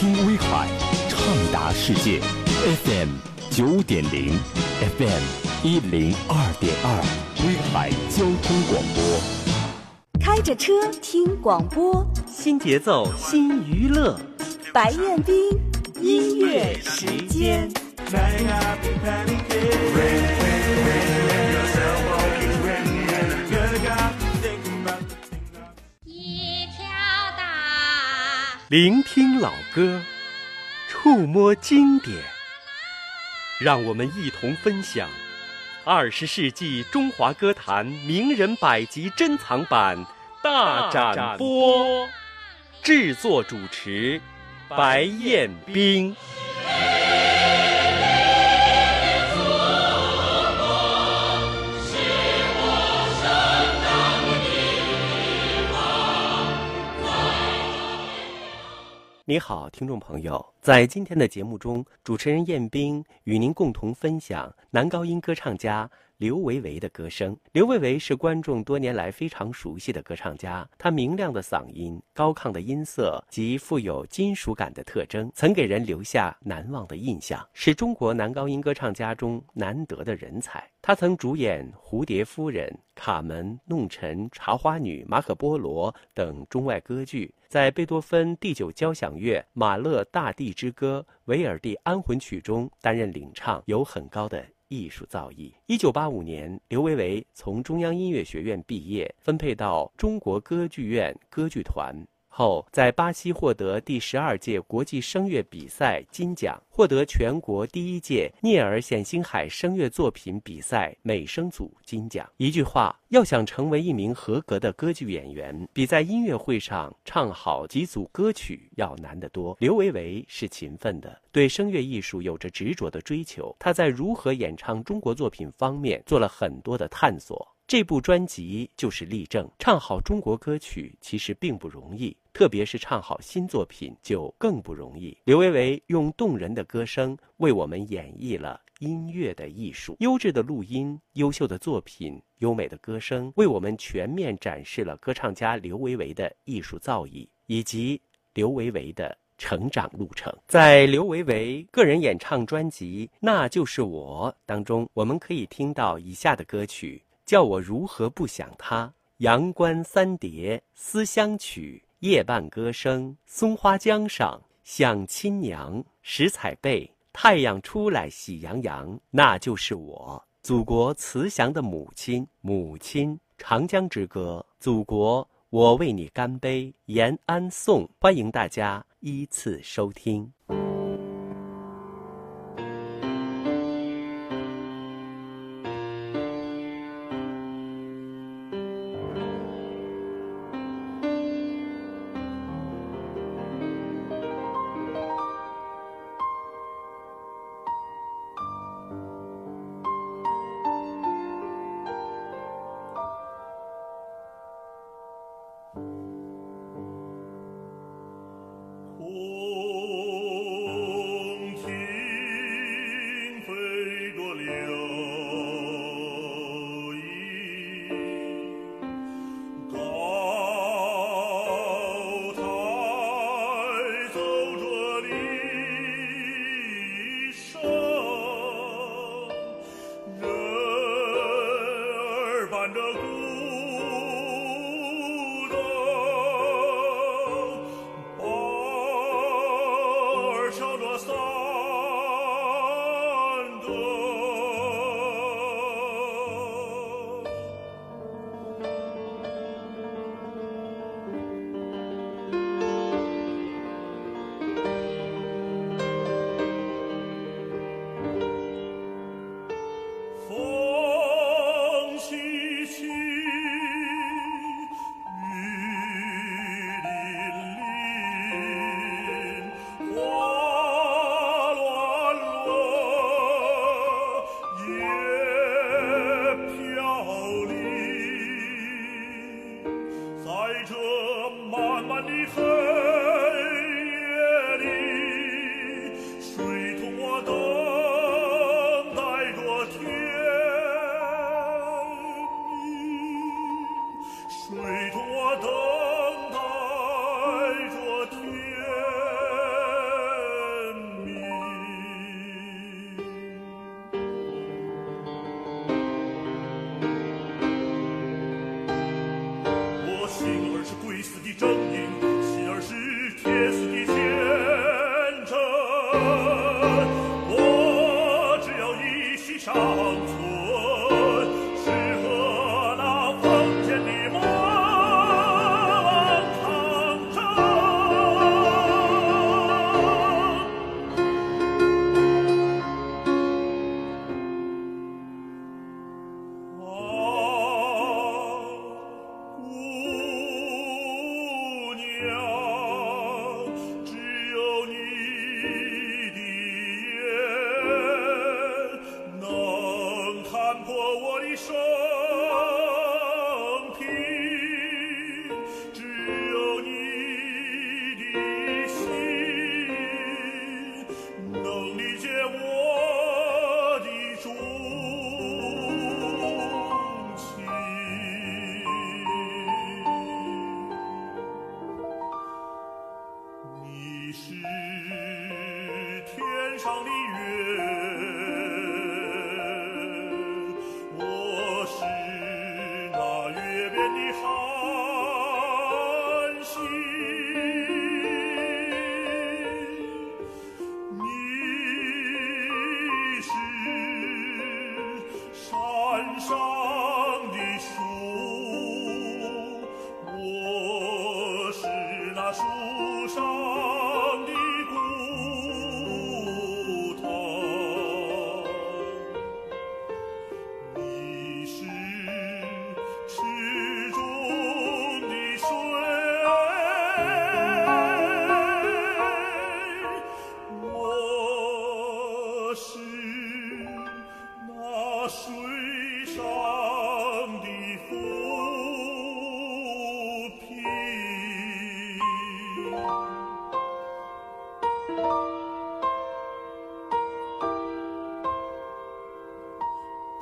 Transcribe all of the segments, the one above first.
听威海，畅达世界，FM 九点零，FM 一零二点二，威海交通广播。开着车听广播，新节奏新娱乐，白彦斌音乐时间。聆听老歌，触摸经典，让我们一同分享二十世纪中华歌坛名人百集珍藏版大展播。制作主持：白彦冰。你好，听众朋友，在今天的节目中，主持人彦斌与您共同分享男高音歌唱家刘维维的歌声。刘维维是观众多年来非常熟悉的歌唱家，他明亮的嗓音、高亢的音色及富有金属感的特征，曾给人留下难忘的印象，是中国男高音歌唱家中难得的人才。他曾主演《蝴蝶夫人》《卡门》《弄臣》《茶花女》《马可波罗》等中外歌剧。在贝多芬第九交响乐、马勒大地之歌、维尔第安魂曲中担任领唱，有很高的艺术造诣。一九八五年，刘维维从中央音乐学院毕业，分配到中国歌剧院歌剧团。后在巴西获得第十二届国际声乐比赛金奖，获得全国第一届聂尔显星海声乐作品比赛美声组金奖。一句话，要想成为一名合格的歌剧演员，比在音乐会上唱好几组歌曲要难得多。刘维维是勤奋的，对声乐艺术有着执着的追求。他在如何演唱中国作品方面做了很多的探索。这部专辑就是例证。唱好中国歌曲其实并不容易，特别是唱好新作品就更不容易。刘维维用动人的歌声为我们演绎了音乐的艺术，优质的录音、优秀的作品、优美的歌声，为我们全面展示了歌唱家刘维维的艺术造诣以及刘维维的成长路程。在刘维维个人演唱专辑《那就是我》当中，我们可以听到以下的歌曲。叫我如何不想他？阳关三叠，思乡曲，夜半歌声，松花江上想亲娘，拾彩贝，太阳出来喜洋洋，那就是我，祖国慈祥的母亲，母亲，长江之歌，祖国，我为你干杯，延安颂，欢迎大家依次收听。水中我等待着天。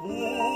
不，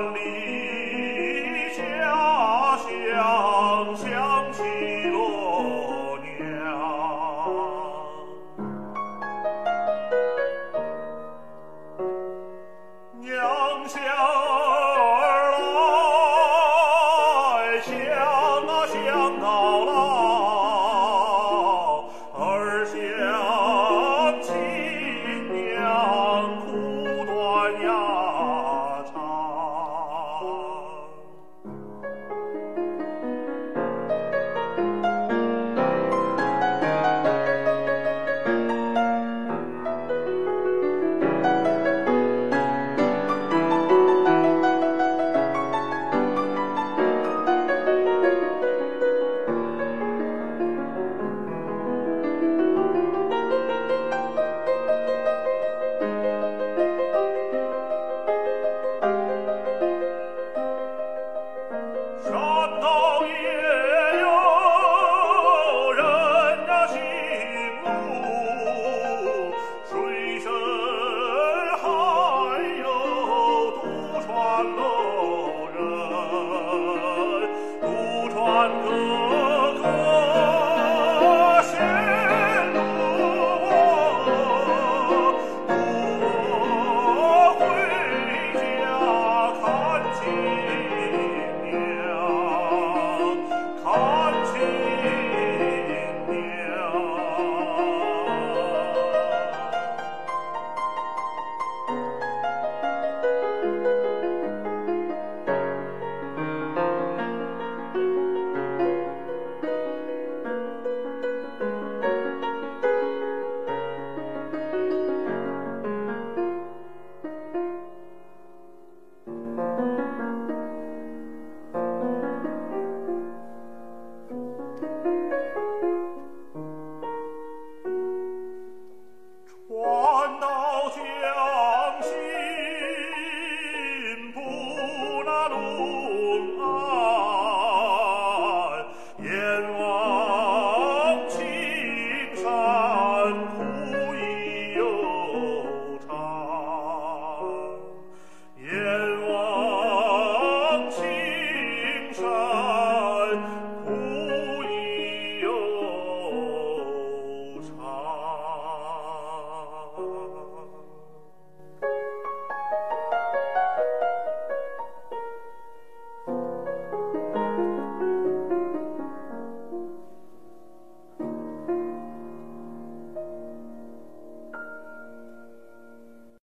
Valley.